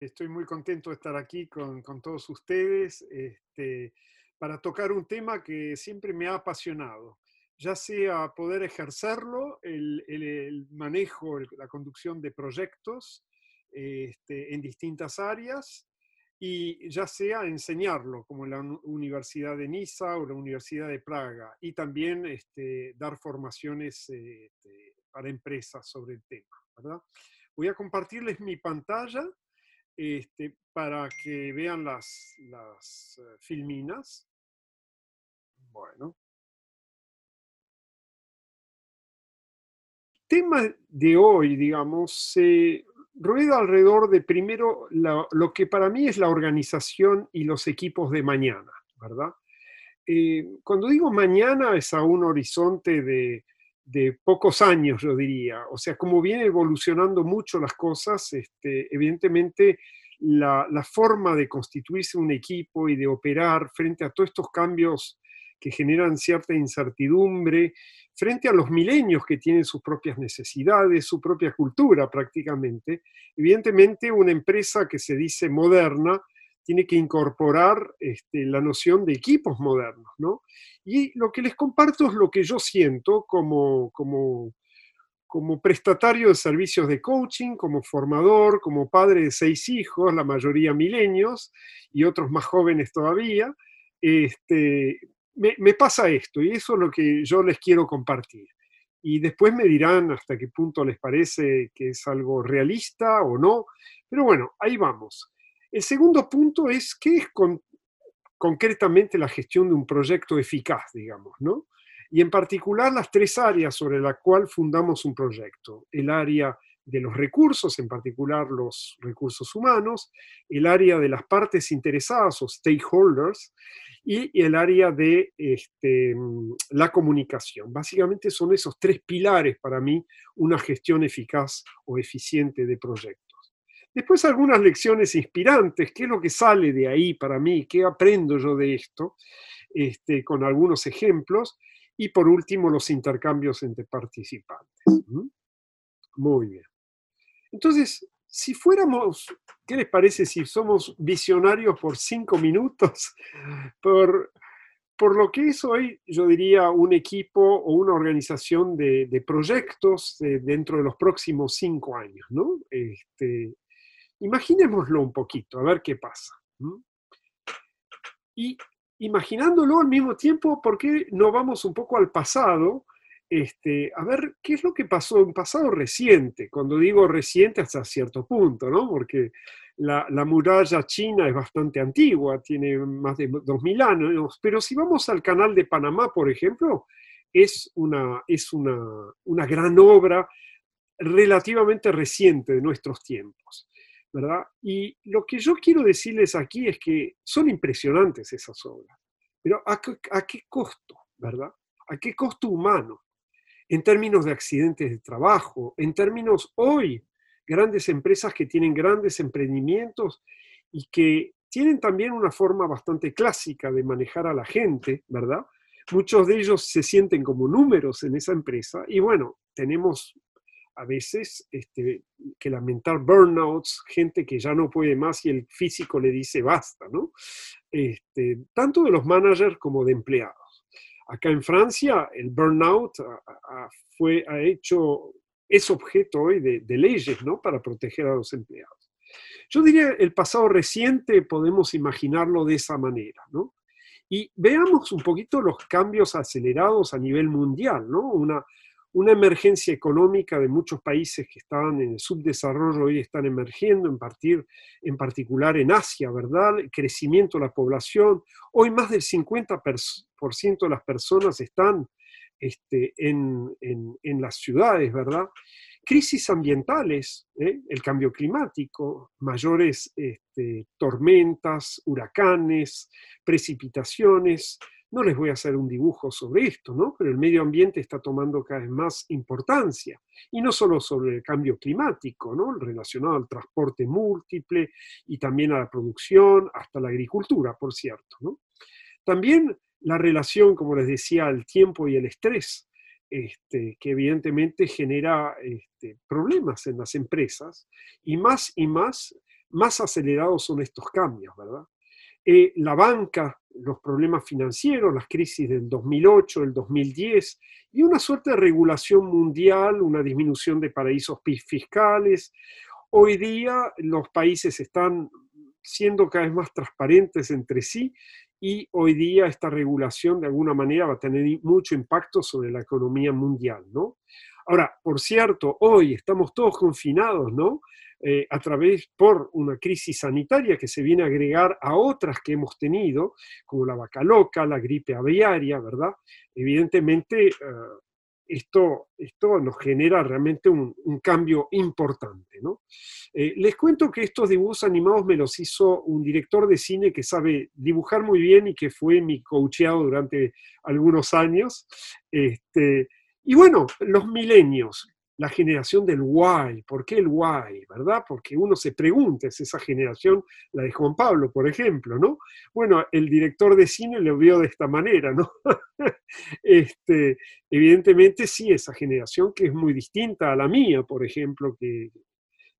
Estoy muy contento de estar aquí con, con todos ustedes este, para tocar un tema que siempre me ha apasionado, ya sea poder ejercerlo, el, el, manejo, la conducción de proyectos este, en distintas áreas, y ya sea enseñarlo, como la Universidad de Niza o la Universidad de Praga, y también este, dar formaciones este, para empresas sobre el tema. ¿verdad? Voy a compartirles mi pantalla este, para que vean las, las eh, filminas. Bueno. El tema de hoy, digamos, se rueda alrededor de primero lo que para mí es la organización y los equipos de mañana, ¿verdad? Eh, cuando digo mañana es a un horizonte de, de, pocos años, yo diría. O sea, como viene evolucionando mucho las cosas, este, evidentemente la, la, forma de constituirse un equipo y de operar frente a todos estos cambios que generan cierta incertidumbre, frente a los milenios que tienen sus propias necesidades, su propia cultura prácticamente. Evidentemente, una empresa que se dice moderna tiene que incorporar este, la noción de equipos modernos, ¿no? Y lo que les comparto es lo que yo siento como, como, como prestatario de servicios de coaching, como formador, como padre de seis hijos, la mayoría milenios y otros más jóvenes todavía. Este, me, pasa esto y eso es lo que yo les quiero compartir. Y después me dirán hasta qué punto les parece que es algo realista o no. Pero bueno, ahí vamos. El segundo punto es qué es concretamente la gestión de un proyecto eficaz, digamos, ¿no? Y en particular las tres áreas sobre las cuales fundamos un proyecto. El área de los recursos, en particular los recursos humanos, el área de las partes interesadas o stakeholders, y el área de este, la comunicación. Básicamente son esos tres pilares para mí una gestión eficaz o eficiente de proyectos. Después algunas lecciones inspirantes, qué es lo que sale de ahí para mí, qué aprendo yo de esto, este, con algunos ejemplos, y por último los intercambios entre participantes. Muy bien. Entonces, si fuéramos, ¿qué les parece si somos visionarios por cinco minutos? Por, por lo que es hoy, yo diría, un equipo o una organización de, proyectos dentro de los próximos cinco años, ¿no? Este, imaginémoslo un poquito, a ver qué pasa. Y imaginándolo al mismo tiempo, ¿por qué no vamos un poco al pasado? Este, a ver qué es lo que pasó en un pasado reciente, cuando digo reciente hasta cierto punto, ¿no? Porque la, muralla china es bastante antigua, tiene más de 2.000 años, pero si vamos al canal de Panamá, por ejemplo, es una, es una, una gran obra relativamente reciente de nuestros tiempos. ¿Verdad? Y lo que yo quiero decirles aquí es que son impresionantes esas obras, pero ¿a qué, costo, verdad? ¿A qué costo humano? en términos de accidentes de trabajo, en términos hoy, grandes empresas que tienen grandes emprendimientos y que tienen también una forma bastante clásica de manejar a la gente, ¿verdad? Muchos de ellos se sienten como números en esa empresa y bueno, tenemos a veces este, que lamentar burnouts, gente que ya no puede más y el físico le dice basta, ¿no? Este, tanto de los managers como de empleados. Acá en Francia, el burnout fue, ha hecho, es objeto hoy de, leyes ¿no? para proteger a los empleados. Yo diría, el pasado reciente podemos imaginarlo de esa manera, ¿no? Y veamos un poquito los cambios acelerados a nivel mundial, ¿no? Una, una emergencia económica de muchos países que estaban en el subdesarrollo hoy están emergiendo, en, partir, en particular en Asia, ¿verdad? El crecimiento de la población. Hoy más del 50% de las personas están este, en, en, las ciudades, ¿verdad? Crisis ambientales, ¿eh? el cambio climático, mayores este, tormentas, huracanes, precipitaciones, no les voy a hacer un dibujo sobre esto, ¿no? Pero el medio ambiente está tomando cada vez más importancia. Y no solo sobre el cambio climático, ¿no? Relacionado al transporte múltiple y también a la producción, hasta la agricultura, por cierto. También la relación, como les decía, al tiempo y el estrés, este, que evidentemente genera este, problemas en las empresas y más y más más acelerados son estos cambios, ¿verdad? Eh, la banca, los problemas financieros, las crisis del 2008, el 2010, y una suerte de regulación mundial, una disminución de paraísos fiscales. Hoy día los países están siendo cada vez más transparentes entre sí y hoy día esta regulación de alguna manera va a tener mucho impacto sobre la economía mundial, ¿no? Ahora, por cierto, hoy estamos todos confinados, ¿no? Eh, a través por una crisis sanitaria que se viene a agregar a otras que hemos tenido, como la vaca loca, la gripe aviaria, ¿verdad? Evidentemente, eh, esto, esto nos genera realmente un, cambio importante, ¿no? Eh, les cuento que estos dibujos animados me los hizo un director de cine que sabe dibujar muy bien y que fue mi coacheado durante algunos años. Este, y bueno, los milenios, la generación del why. ¿Por qué el why? ¿Verdad? Porque uno se pregunta, es esa generación, la de Juan Pablo, por ejemplo, ¿no? Bueno, el director de cine lo vio de esta manera, ¿no? este, evidentemente sí, esa generación que es muy distinta a la mía, por ejemplo, que,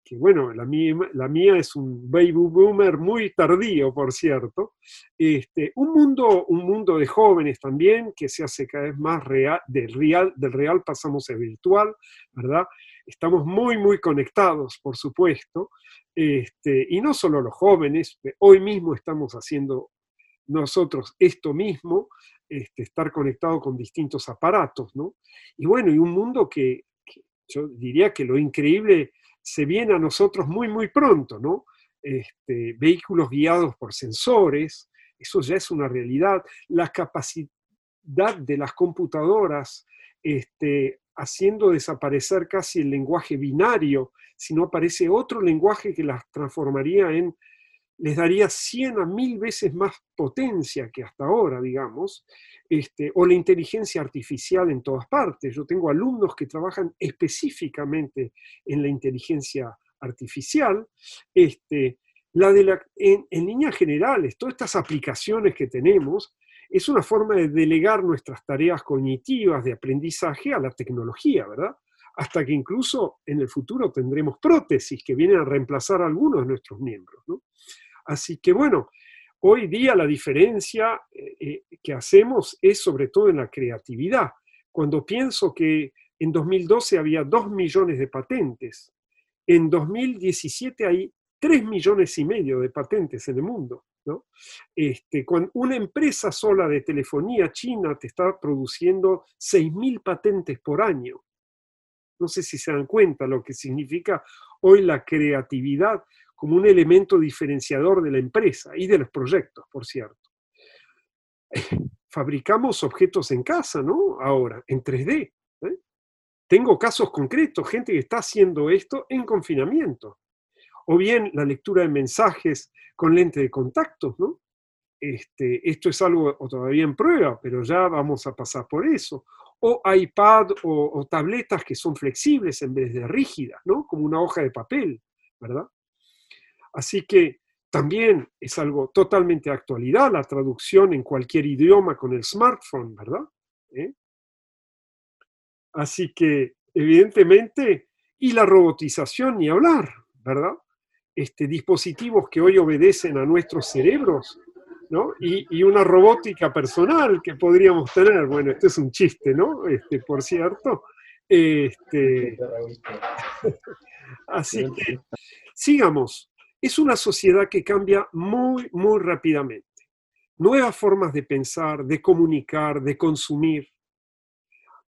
que bueno, la mía, la mía es un baby boomer muy tardío, por cierto, este, un, mundo, un mundo de jóvenes también que se hace cada vez más real, del real, del real pasamos a virtual, ¿verdad? Estamos muy, muy conectados, por supuesto, este, y no solo los jóvenes, hoy mismo estamos haciendo nosotros esto mismo, este, estar conectado con distintos aparatos, ¿no? Y bueno, y un mundo que, que yo diría que lo increíble se viene a nosotros muy, muy pronto, ¿no? Este, vehículos guiados por sensores, eso ya es una realidad. La capacidad de las computadoras este, haciendo desaparecer casi el lenguaje binario, si no aparece otro lenguaje que las transformaría en les daría 100 a 1000 veces más potencia que hasta ahora, digamos, este, o la inteligencia artificial en todas partes. Yo tengo alumnos que trabajan específicamente en la inteligencia artificial. Este, la de la, en, en líneas generales, todas estas aplicaciones que tenemos, es una forma de delegar nuestras tareas cognitivas de aprendizaje a la tecnología, ¿verdad? Hasta que incluso en el futuro tendremos prótesis que vienen a reemplazar a algunos de nuestros miembros, ¿no? Así que bueno, hoy día la diferencia eh, eh, que hacemos es sobre todo en la creatividad. Cuando pienso que en 2012 había 2 millones de patentes, en 2017 hay 3 millones y medio de patentes en el mundo. ¿no? Este, una empresa sola de telefonía china te está produciendo 6.000 patentes por año. No sé si se dan cuenta lo que significa hoy la creatividad como un elemento diferenciador de la empresa y de los proyectos, por cierto. Fabricamos objetos en casa, ¿no? Ahora, en 3D. ¿eh? Tengo casos concretos, gente que está haciendo esto en confinamiento. O bien la lectura de mensajes con lente de contacto, ¿no? Este, esto es algo todavía en prueba, pero ya vamos a pasar por eso. O iPad o, o tabletas que son flexibles en vez de rígidas, ¿no? Como una hoja de papel, ¿verdad? Así que también es algo totalmente actualidad la traducción en cualquier idioma con el smartphone, ¿verdad? ¿Eh? Así que, evidentemente, y la robotización ni hablar, ¿verdad? Este, dispositivos que hoy obedecen a nuestros cerebros, ¿no? Y, una robótica personal que podríamos tener. Bueno, este es un chiste, ¿no? Este, por cierto. Este, así que, sigamos es una sociedad que cambia muy, muy rápidamente. Nuevas formas de pensar, de comunicar, de consumir,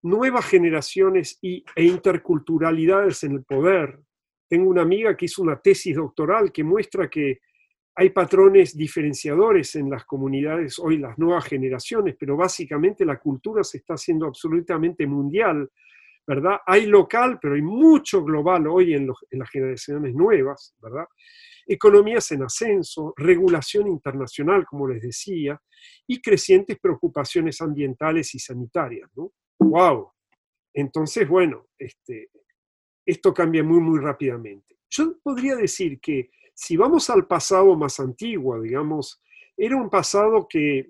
nuevas generaciones y, e interculturalidades en el poder. Tengo una amiga que hizo una tesis doctoral que muestra que hay patrones diferenciadores en las comunidades, hoy las nuevas generaciones, pero básicamente la cultura se está haciendo absolutamente mundial, ¿verdad? Hay local, pero hay mucho global hoy en, en las generaciones nuevas, ¿verdad? Economías en ascenso, regulación internacional, como les decía, y crecientes preocupaciones ambientales y sanitarias. ¡Wow! Entonces, bueno, este, esto cambia muy, muy rápidamente. Yo podría decir que si vamos al pasado más antiguo, digamos, era un pasado que,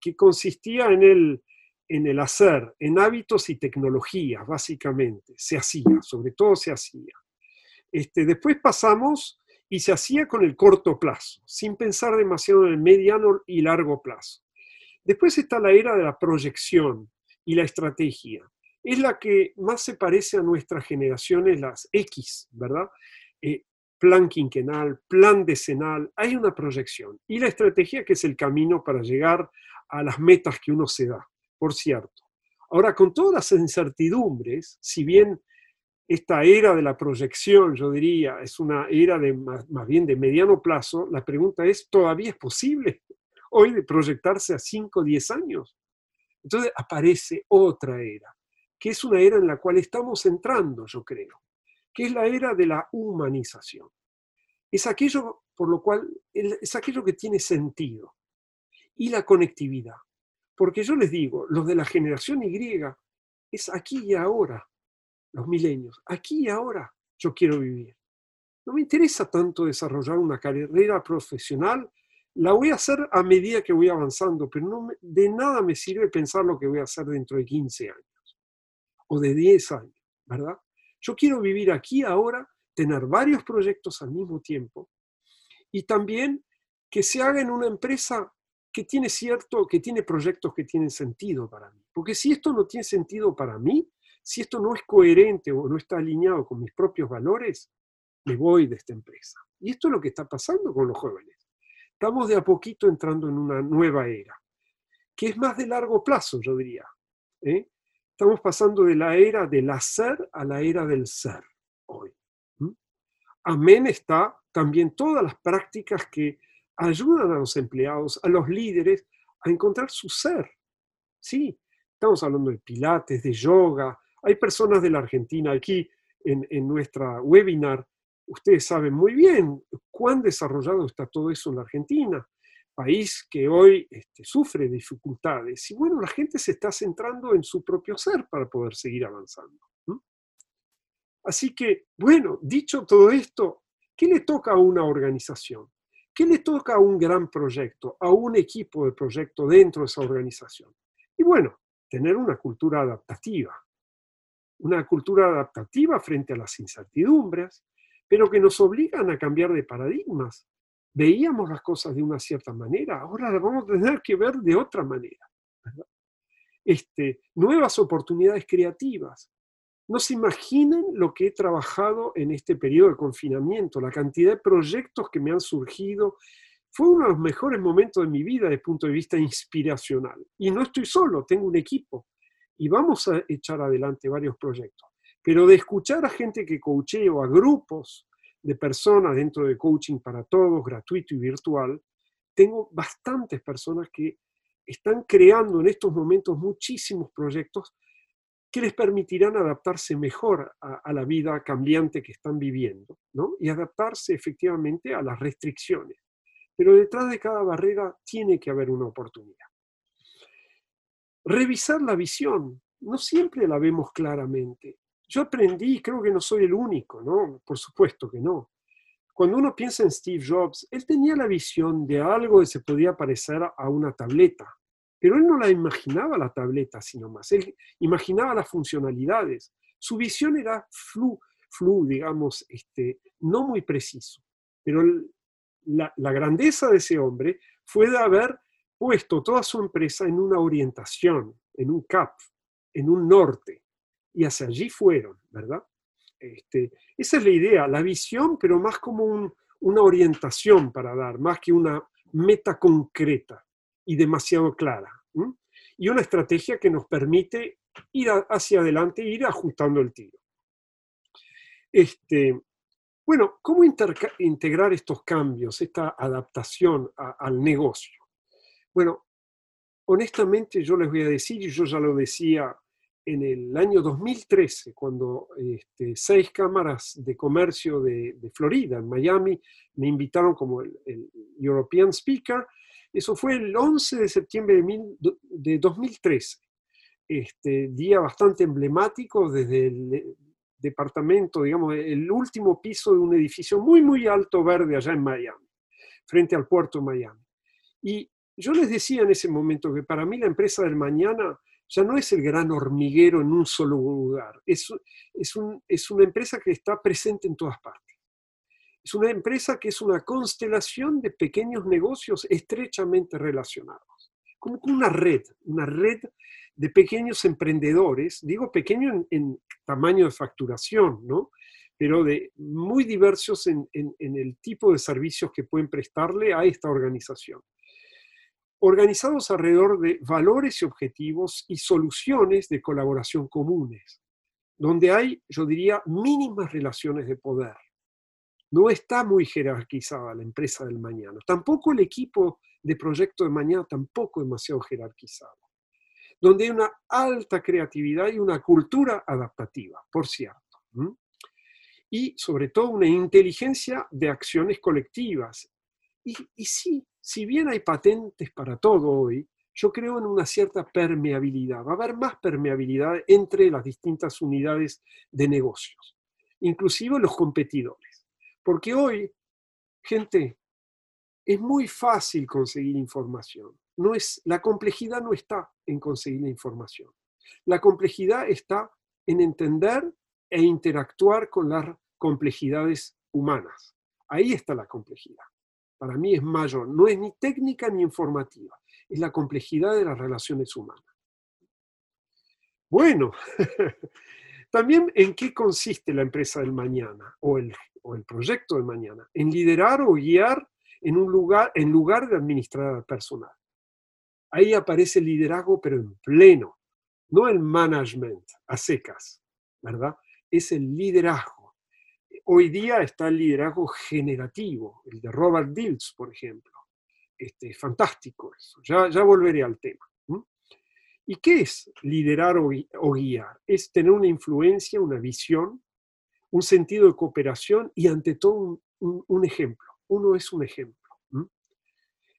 que consistía en el, en el hacer, en hábitos y tecnologías, básicamente. Se hacía, sobre todo se hacía. Este, después pasamos y se hacía con el corto plazo, sin pensar demasiado en el mediano y largo plazo. Después está la era de la proyección y la estrategia. Es la que más se parece a nuestras generaciones, las X, ¿verdad? Eh, plan quinquenal, plan decenal, hay una proyección. Y la estrategia que es el camino para llegar a las metas que uno se da, por cierto. Ahora, con todas las incertidumbres, si bien esta era de la proyección, yo diría, es una era de más, bien de mediano plazo, la pregunta es, ¿todavía es posible hoy proyectarse a 5 o 10 años? Entonces aparece otra era, que es una era en la cual estamos entrando, yo creo, que es la era de la humanización. Es aquello por lo cual, es aquello que tiene sentido. Y la conectividad. Porque yo les digo, los de la generación Y es aquí y ahora los milenios. Aquí y ahora yo quiero vivir. No me interesa tanto desarrollar una carrera profesional, la voy a hacer a medida que voy avanzando, pero no de nada me sirve pensar lo que voy a hacer dentro de 15 años o de 10 años, ¿verdad? Yo quiero vivir aquí ahora, tener varios proyectos al mismo tiempo y también que se haga en una empresa que tiene cierto, que tiene proyectos que tienen sentido para mí. Porque si esto no tiene sentido para mí, si esto no es coherente o no está alineado con mis propios valores, me voy de esta empresa. Y esto es lo que está pasando con los jóvenes. Estamos de a poquito entrando en una nueva era, que es más de largo plazo, yo diría. ¿eh? Estamos pasando de la era del hacer a la era del ser hoy. Amén está también todas las prácticas que ayudan a los empleados, a los líderes, a encontrar su ser. Sí, estamos hablando de pilates, de yoga, hay personas de la Argentina aquí en, nuestra webinar. Ustedes saben muy bien cuán desarrollado está todo eso en la Argentina, país que hoy este, sufre dificultades. Y bueno, la gente se está centrando en su propio ser para poder seguir avanzando. Así que, bueno, dicho todo esto, ¿qué le toca a una organización? ¿Qué le toca a un gran proyecto, a un equipo de proyecto dentro de esa organización? Y bueno, tener una cultura adaptativa una cultura adaptativa frente a las incertidumbres, pero que nos obligan a cambiar de paradigmas. Veíamos las cosas de una cierta manera, ahora las vamos a tener que ver de otra manera. Este, nuevas oportunidades creativas. No se imaginen lo que he trabajado en este periodo de confinamiento, la cantidad de proyectos que me han surgido. Fue uno de los mejores momentos de mi vida desde el punto de vista inspiracional. Y no estoy solo, tengo un equipo y vamos a echar adelante varios proyectos. Pero de escuchar a gente que coacheo, a grupos de personas dentro de coaching para todos, gratuito y virtual, tengo bastantes personas que están creando en estos momentos muchísimos proyectos que les permitirán adaptarse mejor a, la vida cambiante que están viviendo ¿no? y adaptarse efectivamente a las restricciones. Pero detrás de cada barrera tiene que haber una oportunidad. Revisar la visión. No siempre la vemos claramente. Yo aprendí, creo que no soy el único, ¿no? Por supuesto que no. Cuando uno piensa en Steve Jobs, él tenía la visión de algo que se podía parecer a una tableta, pero él no la imaginaba la tableta, sino más. Él imaginaba las funcionalidades. Su visión era flu, flu digamos, este, no muy preciso. Pero la, la grandeza de ese hombre fue de haber puesto toda su empresa en una orientación, en un CAP, en un norte, y hacia allí fueron, ¿verdad? Este, esa es la idea, la visión, pero más como una orientación para dar, más que una meta concreta y demasiado clara. Y una estrategia que nos permite ir hacia adelante e ir ajustando el tiro. Este, bueno, ¿cómo integrar estos cambios, esta adaptación al negocio? Bueno, honestamente yo les voy a decir, y yo ya lo decía en el año 2013, cuando este, seis cámaras de comercio de, Florida, en Miami, me invitaron como el, European Speaker. Eso fue el 11 de septiembre de, 2013. Este, día bastante emblemático desde el departamento, digamos, el último piso de un edificio muy, muy alto verde allá en Miami, frente al puerto de Miami. Y yo les decía en ese momento que para mí la empresa del mañana ya no es el gran hormiguero en un solo lugar, es, es, una empresa que está presente en todas partes. Es una empresa que es una constelación de pequeños negocios estrechamente relacionados, como una red, una red de pequeños emprendedores, digo pequeño en, tamaño de facturación, ¿no? pero de muy diversos en el tipo de servicios que pueden prestarle a esta organización organizados alrededor de valores y objetivos y soluciones de colaboración comunes, donde hay, yo diría, mínimas relaciones de poder. No está muy jerarquizada la empresa del mañana. Tampoco el equipo de proyecto de mañana, tampoco demasiado jerarquizado. Donde hay una alta creatividad y una cultura adaptativa, por cierto. Y sobre todo una inteligencia de acciones colectivas. Y, y sí, si bien hay patentes para todo hoy, yo creo en una cierta permeabilidad. Va a haber más permeabilidad entre las distintas unidades de negocios, inclusive los competidores. Porque hoy, gente, es muy fácil conseguir información. No es, la complejidad no está en conseguir la información. La complejidad está en entender e interactuar con las complejidades humanas. Ahí está la complejidad para mí es mayor. No es ni técnica ni informativa, es la complejidad de las relaciones humanas. Bueno, también en qué consiste la empresa del mañana o el, o el proyecto del mañana. En liderar o guiar en, un lugar, en lugar de administrar al personal. Ahí aparece el liderazgo, pero en pleno, no el management a secas, ¿verdad? Es el liderazgo hoy día está el liderazgo generativo, el de Robert Dills, por ejemplo. Este, fantástico eso, ya, ya volveré al tema. ¿Y qué es liderar o, guiar? Es tener una influencia, una visión, un sentido de cooperación y ante todo un, ejemplo. Uno es un ejemplo.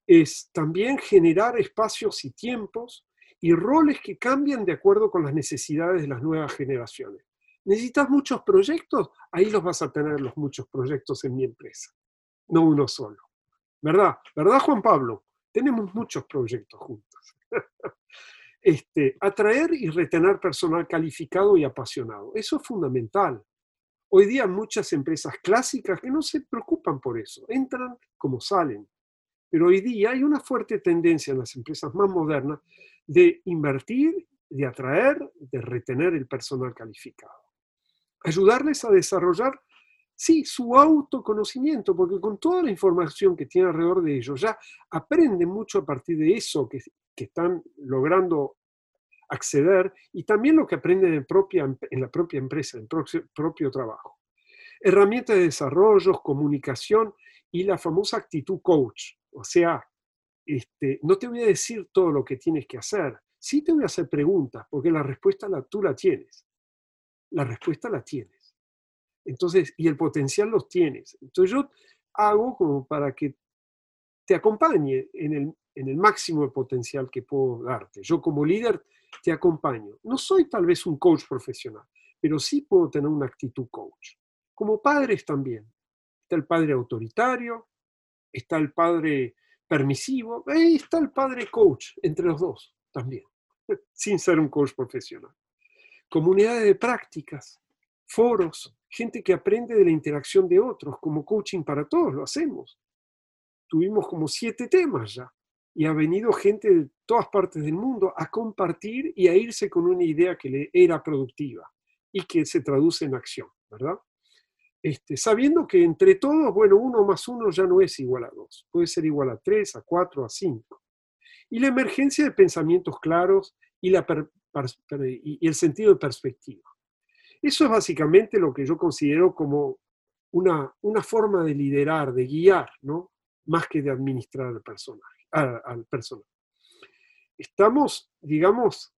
Es también generar espacios y tiempos y roles que cambian de acuerdo con las necesidades de las nuevas generaciones. ¿Necesitas muchos proyectos? Ahí los vas a tener los muchos proyectos en mi empresa, no uno solo. ¿Verdad? ¿Verdad, Juan Pablo? Tenemos muchos proyectos juntos. este, atraer y retener personal calificado y apasionado. Eso es fundamental. Hoy día muchas empresas clásicas que no se preocupan por eso, entran como salen. Pero hoy día hay una fuerte tendencia en las empresas más modernas de invertir, de atraer, de retener el personal calificado ayudarles a desarrollar, sí, su autoconocimiento, porque con toda la información que tiene alrededor de ellos, ya aprenden mucho a partir de eso que, están logrando acceder y también lo que aprenden en, propia, en la propia empresa, en el propio, propio trabajo. Herramientas de desarrollo, comunicación y la famosa actitud coach. O sea, este, no te voy a decir todo lo que tienes que hacer, sí te voy a hacer preguntas, porque la respuesta la, tú la tienes la respuesta la tienes. Entonces, y el potencial los tienes. Entonces yo hago como para que te acompañe en el, en el máximo potencial que puedo darte. Yo como líder te acompaño. No soy tal vez un coach profesional, pero sí puedo tener una actitud coach. Como padres también. Está el padre autoritario, está el padre permisivo, está el padre coach, entre los dos también, sin ser un coach profesional comunidades de prácticas, foros, gente que aprende de la interacción de otros, como coaching para todos, lo hacemos. Tuvimos como siete temas ya y ha venido gente de todas partes del mundo a compartir y a irse con una idea que le era productiva y que se traduce en acción, ¿verdad? Este, sabiendo que entre todos, bueno, uno más uno ya no es igual a dos, puede ser igual a tres, a cuatro, a cinco. Y la emergencia de pensamientos claros y la y el sentido de perspectiva. Eso es básicamente lo que yo considero como una, una forma de liderar, de guiar, ¿no? más que de administrar al personaje, al personal. Estamos, digamos,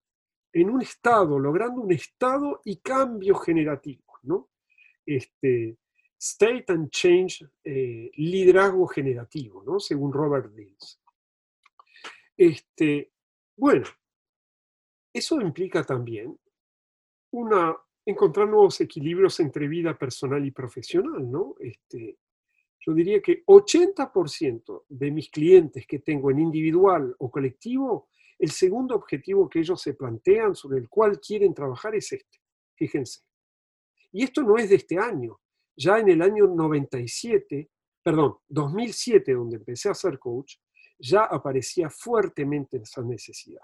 en un estado, logrando un estado y cambio generativo, ¿no? Este, state and change, eh, liderazgo generativo, ¿no? Según Robert Dills. Este, bueno, eso implica también una, encontrar nuevos equilibrios entre vida personal y profesional, ¿no? Este, yo diría que 80% de mis clientes que tengo en individual o colectivo, el segundo objetivo que ellos se plantean sobre el cual quieren trabajar es este. Fíjense. Y esto no es de este año. ya en el año 97, perdón, 2007, donde empecé a ser coach, ya aparecía fuertemente esa necesidad.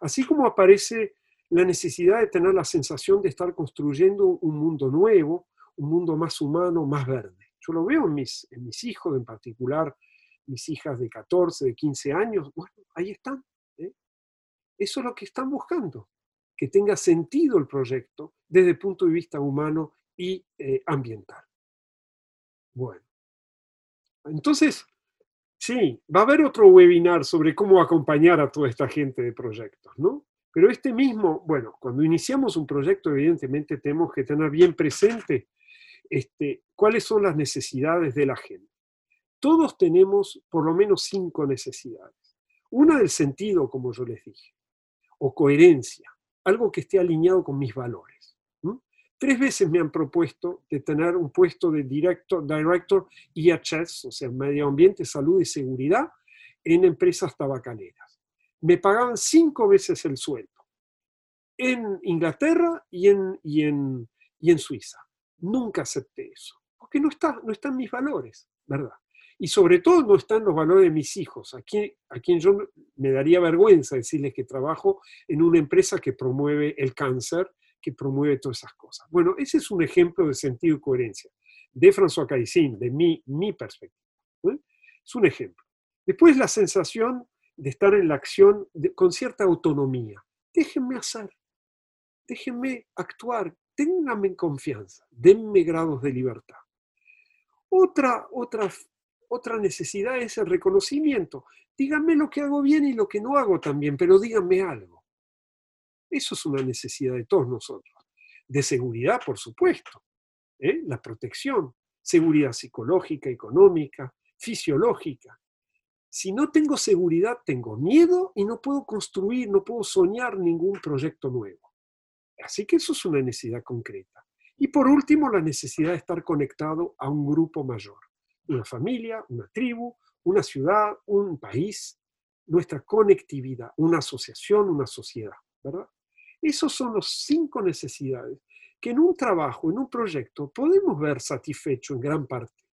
Así como aparece la necesidad de tener la sensación de estar construyendo un mundo nuevo, un mundo más humano, más verde. Yo lo veo en mis, hijos, en particular mis hijas de 14, de 15 años, bueno, ahí están. ¿eh? Eso es lo que están buscando, que tenga sentido el proyecto desde el punto de vista humano y eh, ambiental. Bueno, entonces, sí, va a haber otro webinar sobre cómo acompañar a toda esta gente de proyectos, ¿no? Pero este mismo, bueno, cuando iniciamos un proyecto, evidentemente tenemos que tener bien presente este, cuáles son las necesidades de la gente. Todos tenemos por lo menos cinco necesidades. Una del sentido, como yo les dije, o coherencia, algo que esté alineado con mis valores. Tres veces me han propuesto de tener un puesto de director, director IHS, o sea, Medio Ambiente, Salud y Seguridad, en empresas tabacaleras. Me pagaban cinco veces el sueldo, en Inglaterra y en, y en, y en Suiza. Nunca acepté eso, porque no, está, no están mis valores, ¿verdad? Y sobre todo no están los valores de mis hijos, a quien, a quien yo me daría vergüenza decirles que trabajo en una empresa que promueve el cáncer, promueve todas esas cosas. Bueno, ese es un ejemplo de sentido y coherencia de François Caicín, de mi, mi perspectiva. Es un ejemplo. Después la sensación de estar en la acción con cierta autonomía. Déjenme hacer, déjenme actuar, ténganme confianza, denme grados de libertad. Otra, otra, otra necesidad es el reconocimiento. Díganme lo que hago bien y lo que no hago también, pero díganme algo. Eso es una necesidad de todos nosotros. De seguridad, por supuesto. ¿eh? La protección, seguridad psicológica, económica, fisiológica. Si no tengo seguridad, tengo miedo y no puedo construir, no puedo soñar ningún proyecto nuevo. Así que eso es una necesidad concreta. Y por último, la necesidad de estar conectado a un grupo mayor, una familia, una tribu, una ciudad, un país, nuestra conectividad, una asociación, una sociedad, ¿verdad? Esos son los cinco necesidades que en un trabajo, en un proyecto, podemos ver satisfecho en gran parte.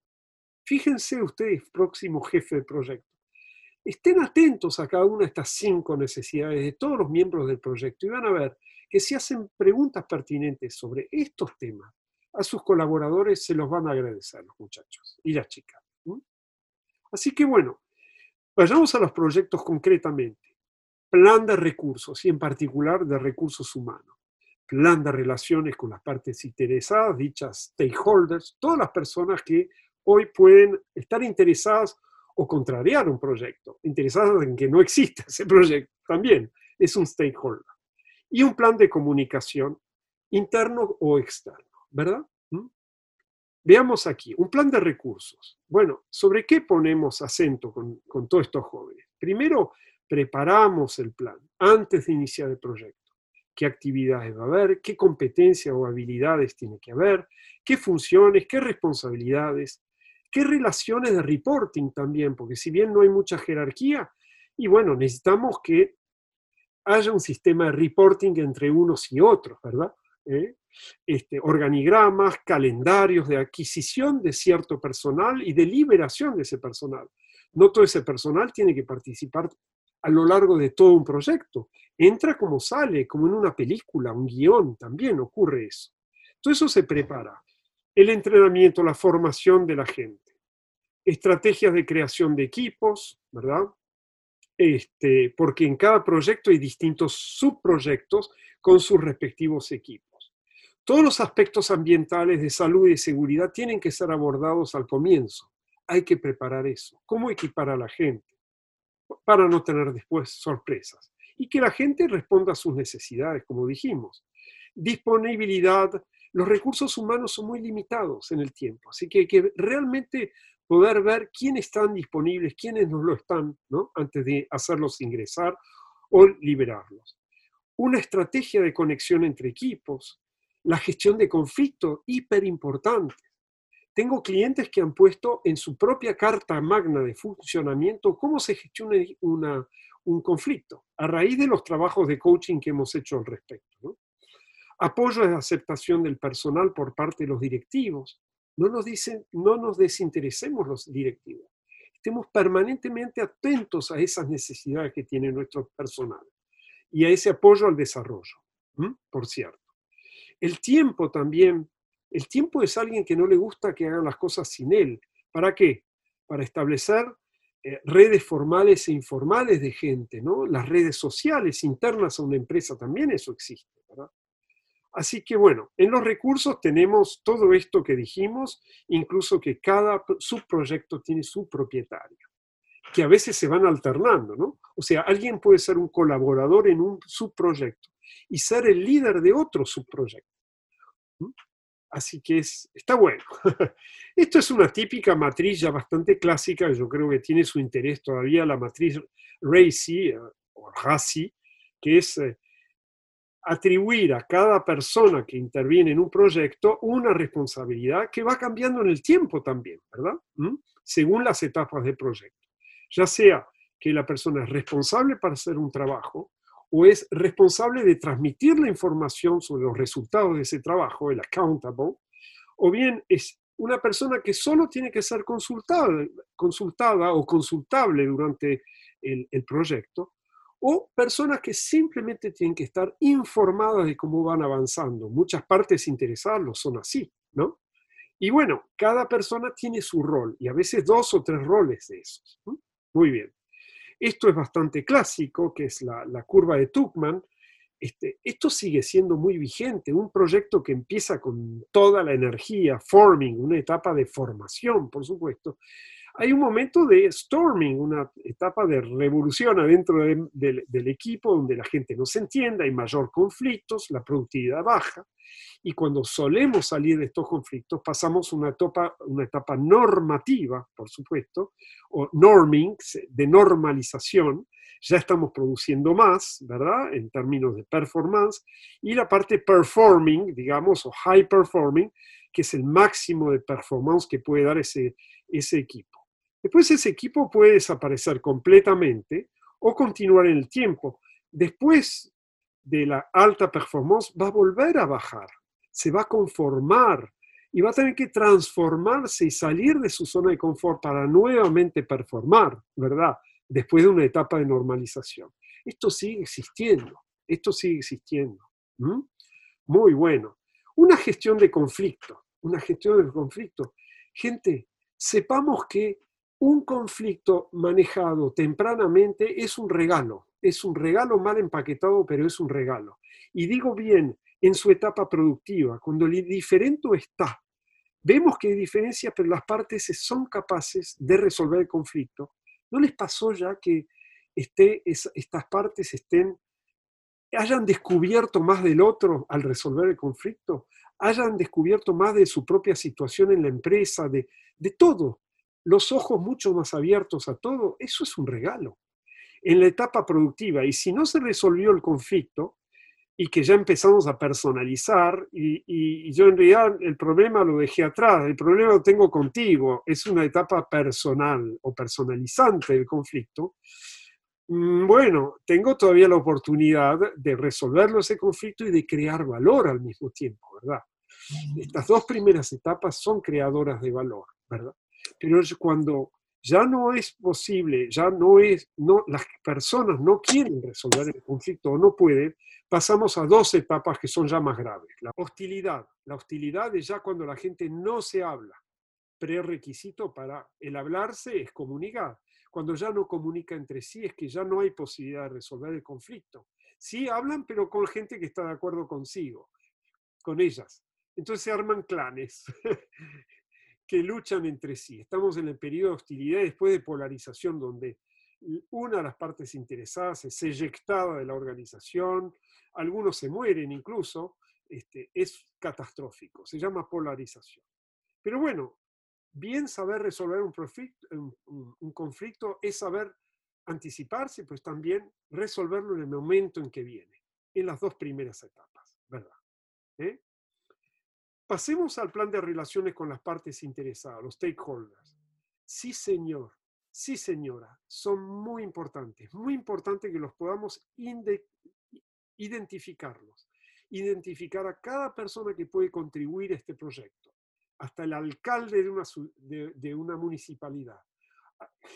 Fíjense ustedes, próximo jefe de proyecto. Estén atentos a cada una de estas cinco necesidades de todos los miembros del proyecto y van a ver que si hacen preguntas pertinentes sobre estos temas, a sus colaboradores se los van a agradecer los muchachos y las chicas. Así que bueno, vayamos a los proyectos concretamente. Plan de recursos y en particular de recursos humanos. Plan de relaciones con las partes interesadas, dichas stakeholders, todas las personas que hoy pueden estar interesadas o contrariar un proyecto, interesadas en que no exista ese proyecto, también es un stakeholder y un plan de comunicación interno o externo, ¿verdad? ¿Mm? Veamos aquí, un plan de recursos. Bueno, ¿sobre qué ponemos acento con, con todos estos jóvenes? Primero, preparamos el plan antes de iniciar el proyecto. ¿Qué actividades va a haber? ¿Qué competencias o habilidades tiene que haber? ¿Qué funciones? ¿Qué responsabilidades? ¿Qué relaciones de reporting también? Porque si bien no hay mucha jerarquía, y bueno, necesitamos que haya un sistema de reporting entre unos y otros, ¿verdad? ¿Eh? Este, organigramas, calendarios de adquisición de cierto personal y de liberación de ese personal. No todo ese personal tiene que participar a lo largo de todo un proyecto. Entra como sale, como en una película, un guion, también ocurre eso. Todo eso se prepara. El entrenamiento, la formación de la gente. Estrategias de creación de equipos, ¿verdad? este, porque en cada proyecto hay distintos subproyectos con sus respectivos equipos. Todos los aspectos ambientales de salud y seguridad tienen que ser abordados al comienzo. Hay que preparar eso. ¿Cómo equipar a la gente? Para no tener después sorpresas. Y que la gente responda a sus necesidades, como dijimos. Disponibilidad. Los recursos humanos son muy limitados en el tiempo, así que hay que realmente poder ver quiénes están disponibles, quiénes no lo están, ¿no? antes de hacerlos ingresar o liberarlos. Una estrategia de conexión entre equipos, la gestión de conflictos, hiper importante. Tengo clientes que han puesto en su propia carta magna de funcionamiento cómo se gestiona un conflicto a raíz de los trabajos de coaching que hemos hecho al respecto. apoyo de aceptación del personal por parte de los directivos. No nos, dicen, no nos desinteresemos los directivos. Estemos permanentemente atentos a esas necesidades que tiene nuestro personal y a ese apoyo al desarrollo, por cierto. El tiempo también, el tiempo es alguien que no le gusta que hagan las cosas sin él. ¿Para qué? Para establecer eh, redes formales e informales de gente, ¿no? Las redes sociales internas a una empresa también eso existe, ¿verdad? Así que bueno, en los recursos tenemos todo esto que dijimos, incluso que cada subproyecto tiene su propietario, que a veces se van alternando, ¿no? O sea, alguien puede ser un colaborador en un subproyecto y ser el líder de otro subproyecto. Así que es, está bueno. Esto es una típica matriz ya bastante clásica, yo creo que tiene su interés todavía, la matriz RACI eh, o RACI, que es eh, atribuir a cada persona que interviene en un proyecto una responsabilidad que va cambiando en el tiempo también, ¿verdad? ¿Mm? Según las etapas del proyecto. Ya sea que la persona es responsable para hacer un trabajo, o es responsable de transmitir la información sobre los resultados de ese trabajo, el accountable, o bien es una persona que solo tiene que ser consultada, consultada o consultable durante el, el proyecto, o personas que simplemente tienen que estar informadas de cómo van avanzando. Muchas partes interesadas lo son así, ¿no? Y bueno, cada persona tiene su rol y a veces dos o tres roles de esos. Muy bien. Esto es bastante clásico, que es la, curva de Tuckman. Este, esto sigue siendo muy vigente, un proyecto que empieza con toda la energía, forming, una etapa de formación, por supuesto, hay un momento de storming, una etapa de revolución adentro del equipo donde la gente no se entiende, hay mayor conflictos, la productividad baja, y cuando solemos salir de estos conflictos pasamos una etapa, una etapa normativa, por supuesto, o norming, de normalización, ya estamos produciendo más, ¿verdad? En términos de performance, y la parte performing, digamos, o high performing, que es el máximo de performance que puede dar ese, ese equipo. Después ese equipo puede desaparecer completamente o continuar en el tiempo. Después de la alta performance va a volver a bajar, se va a conformar y va a tener que transformarse y salir de su zona de confort para nuevamente performar, ¿verdad? Después de una etapa de normalización. Esto sigue existiendo, esto sigue existiendo. Muy bueno. Una gestión de conflicto, una gestión de conflicto. Gente, sepamos que un conflicto manejado tempranamente es un regalo, es un regalo mal empaquetado, pero es un regalo. Y digo bien, en su etapa productiva, cuando el diferente está, vemos que hay diferencias, pero las partes son capaces de resolver el conflicto. ¿No les pasó ya que esté, estas partes estén, hayan descubierto más del otro al resolver el conflicto? hayan descubierto más de su propia situación en la empresa, de, de todo los ojos mucho más abiertos a todo, eso es un regalo. En la etapa productiva, y si no se resolvió el conflicto, y que ya empezamos a personalizar, y, yo en realidad el problema lo dejé atrás, el problema lo tengo contigo, es una etapa personal o personalizante del conflicto, mm, bueno, tengo todavía la oportunidad de resolverlo ese conflicto y de crear valor al mismo tiempo, ¿verdad? Estas dos primeras etapas son creadoras de valor, ¿verdad? Pero cuando ya no es posible, ya no es, no, las personas no quieren resolver el conflicto o no pueden, pasamos a dos etapas que son ya más graves. La hostilidad. La hostilidad es ya cuando la gente no se habla. Prerequisito para el hablarse es comunicar. Cuando ya no comunica entre sí es que ya no hay posibilidad de resolver el conflicto. Sí hablan, pero con gente que está de acuerdo consigo, con ellas. Entonces se arman clanes. que luchan entre sí. Estamos en el periodo de hostilidad después de polarización, donde una de las partes interesadas es eyectada de la organización, algunos se mueren incluso, este, es catastrófico, se llama polarización. Pero bueno, bien saber resolver un, un, conflicto es saber anticiparse, pues también resolverlo en el momento en que viene, en las dos primeras etapas, ¿verdad? ¿Eh? Pasemos al plan de relaciones con las partes interesadas, los stakeholders. Sí, señor, sí, señora, son muy importantes, muy importante que los podamos identificarlos identificar a cada persona que puede contribuir a este proyecto, hasta el alcalde de una, municipalidad,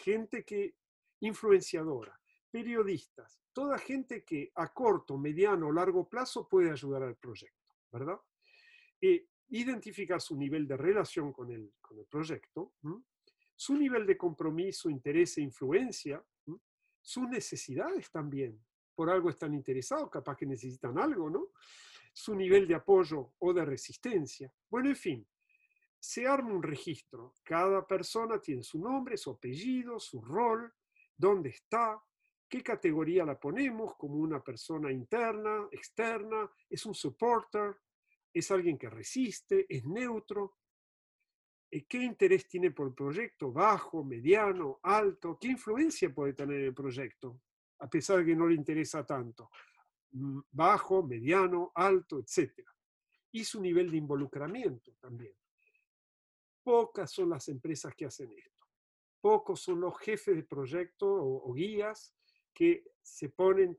gente que influenciadora, periodistas, toda gente que a corto, mediano o largo plazo puede ayudar al proyecto, ¿verdad? E identificar su nivel de relación con el, con el proyecto, su nivel de compromiso, interés e influencia, sus necesidades también. Por algo están interesados, capaz que necesitan algo, ¿no? Su nivel de apoyo o de resistencia. Bueno, en fin, se arma un registro. Cada persona tiene su nombre, su apellido, su rol, dónde está, qué categoría la ponemos, como una persona interna, externa, es un supporter, es alguien que resiste, es neutro, eh, qué interés tiene por el proyecto, bajo, mediano, alto, qué influencia puede tener el proyecto, a pesar de que no le interesa tanto, mm, bajo, mediano, alto, etc. Y su nivel de involucramiento también. Pocas son las empresas que hacen esto. Pocos son los jefes de proyecto o, guías que se ponen,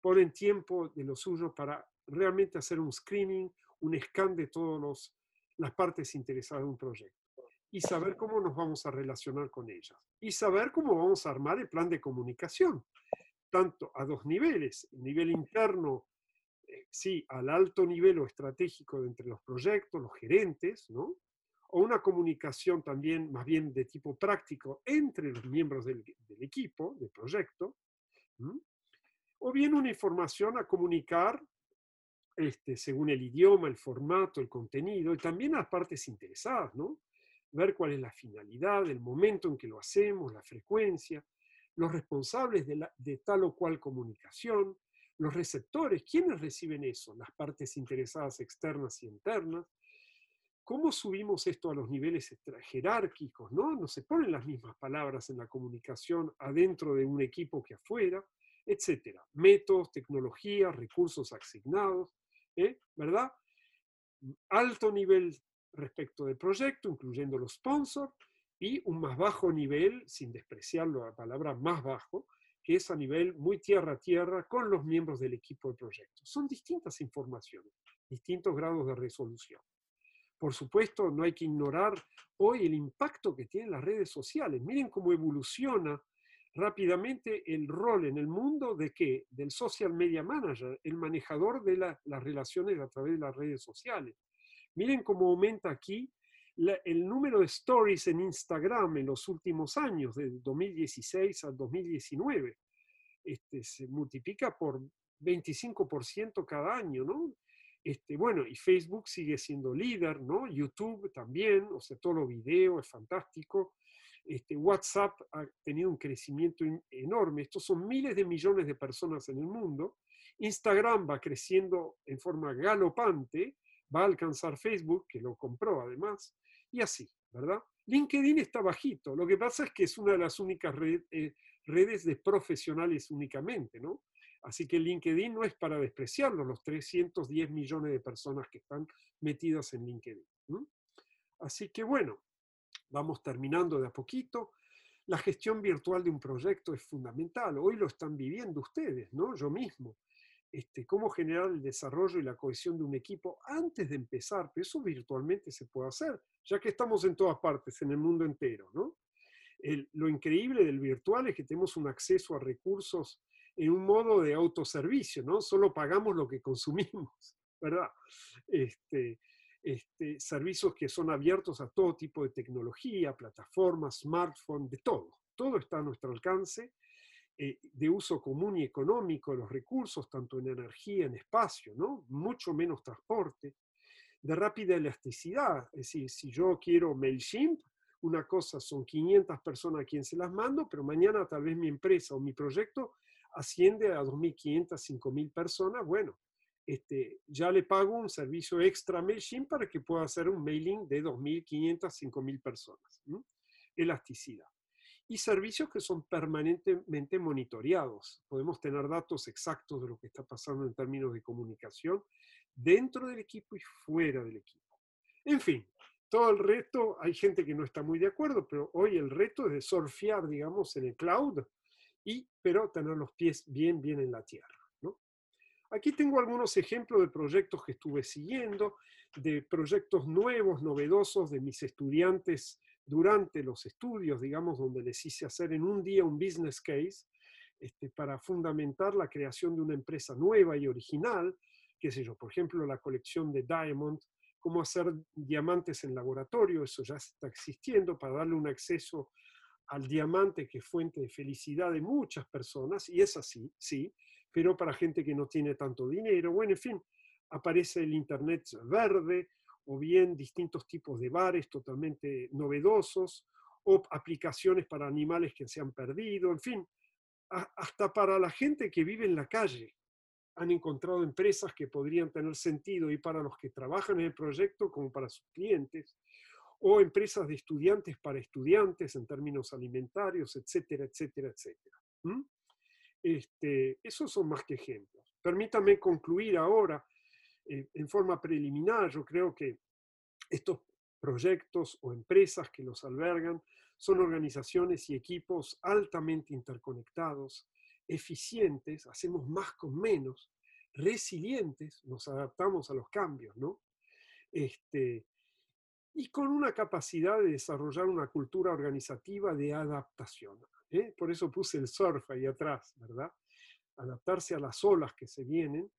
ponen tiempo de lo suyo para realmente hacer un screening, un scan de todas las partes interesadas en un proyecto y saber cómo nos vamos a relacionar con ellas y saber cómo vamos a armar el plan de comunicación, tanto a dos niveles, el nivel interno, eh, sí, al alto nivel o estratégico entre los proyectos, los gerentes, ¿no? o una comunicación también más bien de tipo práctico entre los miembros del, equipo, del proyecto, o bien una información a comunicar este, según el idioma, el formato, el contenido, y también las partes interesadas, ¿no? Ver cuál es la finalidad, el momento en que lo hacemos, la frecuencia, los responsables de, tal o cual comunicación, los receptores, ¿quiénes reciben eso? Las partes interesadas externas y internas, ¿Cómo subimos esto a los niveles jerárquicos? ¿no? no se ponen las mismas palabras en la comunicación adentro de un equipo que afuera, etcétera. Métodos, tecnologías, recursos asignados, ¿eh? ¿verdad? Alto nivel respecto del proyecto, incluyendo los sponsors, y un más bajo nivel, sin despreciarlo la palabra más bajo, que es a nivel muy tierra a tierra con los miembros del equipo de proyecto. Son distintas informaciones, distintos grados de resolución. Por supuesto, no hay que ignorar hoy el impacto que tienen las redes sociales. Miren cómo evoluciona rápidamente el rol en el mundo de qué? Del social media manager, el manejador de las relaciones a través de las redes sociales. Miren cómo aumenta aquí el número de stories en Instagram en los últimos años, de 2016 al 2019. Este, se multiplica por 25% cada año, ¿no? Este, bueno, y Facebook sigue siendo líder, ¿no? YouTube también, o sea, todo lo video es fantástico. Este, WhatsApp ha tenido un crecimiento enorme. Estos son miles de millones de personas en el mundo. Instagram va creciendo en forma galopante, va a alcanzar Facebook, que lo compró además, y así, ¿verdad? LinkedIn está bajito. Lo que pasa es que es una de las únicas eh, redes de profesionales únicamente, ¿no? Así que LinkedIn no es para despreciarlo, los 310 millones de personas que están metidas en LinkedIn. Así que bueno, vamos terminando de a poquito. La gestión virtual de un proyecto es fundamental. Hoy lo están viviendo ustedes, ¿no? Yo mismo. Este, cómo generar el desarrollo y la cohesión de un equipo antes de empezar, pero eso virtualmente se puede hacer, ya que estamos en todas partes, en el mundo entero, ¿no? lo increíble del virtual es que tenemos un acceso a recursos en un modo de autoservicio, ¿no? Solo pagamos lo que consumimos, ¿verdad? Este, este, servicios que son abiertos a todo tipo de tecnología, plataformas, smartphone, de todo. Todo está a nuestro alcance, eh, de uso común y económico los recursos, tanto en energía, en espacio, ¿no? Mucho menos transporte, de rápida elasticidad. Es decir, si yo quiero MailChimp, una cosa son 500 personas a quien se las mando, pero mañana tal vez mi empresa o mi proyecto asciende a 2.500, 5.000 personas, bueno, este, ya le pago un servicio extra MailChimp para que pueda hacer un mailing de 2.500, 5.000 personas. Elasticidad. Y servicios que son permanentemente monitoreados. Podemos tener datos exactos de lo que está pasando en términos de comunicación dentro del equipo y fuera del equipo. En fin, todo el resto, hay gente que no está muy de acuerdo, pero hoy el reto es de surfear, digamos, en el cloud y, pero tener los pies bien, bien en la tierra. Aquí tengo algunos ejemplos de proyectos que estuve siguiendo, de proyectos nuevos, novedosos de mis estudiantes durante los estudios, digamos, donde les hice hacer en un día un business case este, para fundamentar la creación de una empresa nueva y original, qué sé yo, por ejemplo, la colección de Diamond, cómo hacer diamantes en laboratorio, eso ya está existiendo, para darle un acceso al diamante que es fuente de felicidad de muchas personas, y es así, sí, pero para gente que no tiene tanto dinero. Bueno, en fin, aparece el Internet verde o bien distintos tipos de bares totalmente novedosos o aplicaciones para animales que se han perdido, en fin, hasta para la gente que vive en la calle. Han encontrado empresas que podrían tener sentido y para los que trabajan en el proyecto como para sus clientes o empresas de estudiantes para estudiantes en términos alimentarios, etcétera, etcétera, etcétera. Este, esos son más que ejemplos. Permítame concluir ahora eh, en forma preliminar. Yo creo que estos proyectos o empresas que los albergan son organizaciones y equipos altamente interconectados, eficientes, hacemos más con menos, resilientes, nos adaptamos a los cambios, ¿no? Este, y con una capacidad de desarrollar una cultura organizativa de adaptación. ¿Eh? Por eso puse el surf ahí atrás, ¿verdad? Adaptarse a las olas que se vienen,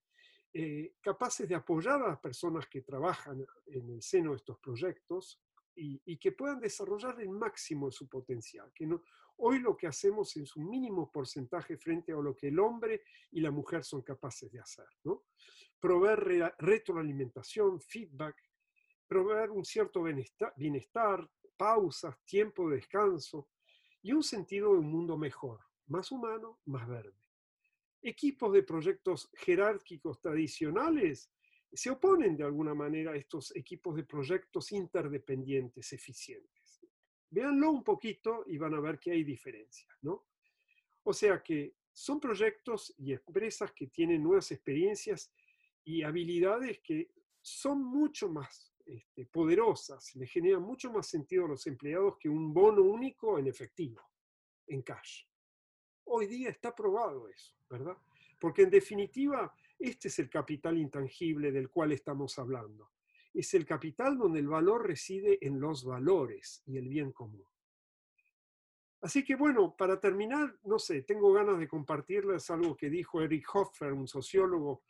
eh, capaces de apoyar a las personas que trabajan en el seno de estos proyectos y, que puedan desarrollar el máximo de su potencial. Que no, hoy lo que hacemos es un mínimo porcentaje frente a lo que el hombre y la mujer son capaces de hacer. ¿no? Proveer retroalimentación, feedback, proveer un cierto bienestar, pausas, tiempo de descanso y un sentido de un mundo mejor, más humano, más verde. Equipos de proyectos jerárquicos tradicionales se oponen de alguna manera a estos equipos de proyectos interdependientes, eficientes. Véanlo un poquito y van a ver que hay diferencias, ¿no? O sea que son proyectos y empresas que tienen nuevas experiencias y habilidades que son mucho más este, poderosas, le generan mucho más sentido a los empleados que un bono único en efectivo, en cash. Hoy día está probado eso, ¿verdad? Porque en definitiva, este es el capital intangible del cual estamos hablando. Es el capital donde el valor reside en los valores y el bien común. Así que bueno, para terminar, no sé, tengo ganas de compartirles algo que dijo Eric Hoffer, un sociólogo.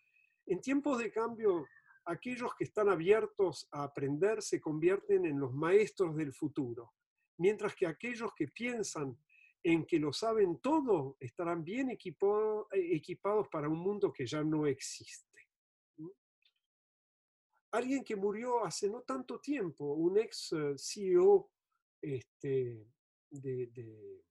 En tiempos de cambio aquellos que están abiertos a aprender se convierten en los maestros del futuro, mientras que aquellos que piensan en que lo saben todo estarán bien eh, equipados para un mundo que ya no existe. Alguien que murió hace no tanto tiempo, un ex eh, CEO este, de,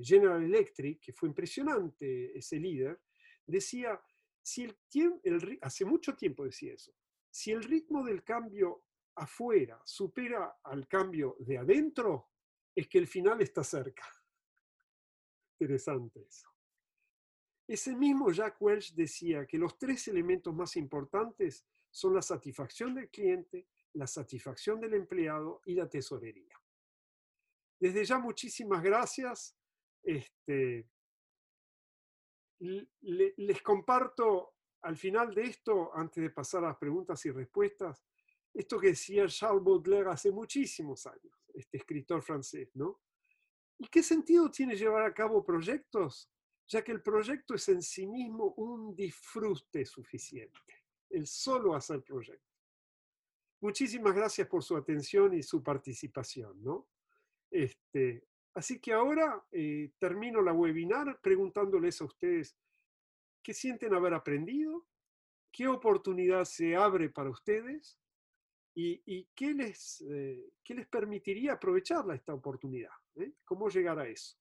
General Electric, que fue impresionante ese líder, decía, si el, el, hace mucho tiempo decía eso, si el ritmo del cambio afuera supera al cambio de adentro, es que el final está cerca. Interesante eso. Ese mismo Jack Welch decía que los tres elementos más importantes son la satisfacción del cliente, la satisfacción del empleado y la tesorería. Desde ya muchísimas gracias. Este, les comparto al final de esto, antes de pasar a las preguntas y respuestas, esto que decía Charles Baudelaire hace muchísimos años, este escritor francés, ¿no? ¿Y qué sentido tiene llevar a cabo proyectos? Ya que el proyecto es en sí mismo un disfrute suficiente, el solo hacer proyecto. Muchísimas gracias por su atención y su participación, ¿no? Este, así que ahora eh, termino la webinar preguntándoles a ustedes ¿Qué sienten haber aprendido? ¿Qué oportunidad se abre para ustedes? ¿Y, qué, les, eh, qué les permitiría aprovechar esta oportunidad? ¿Eh? ¿Cómo llegar a eso?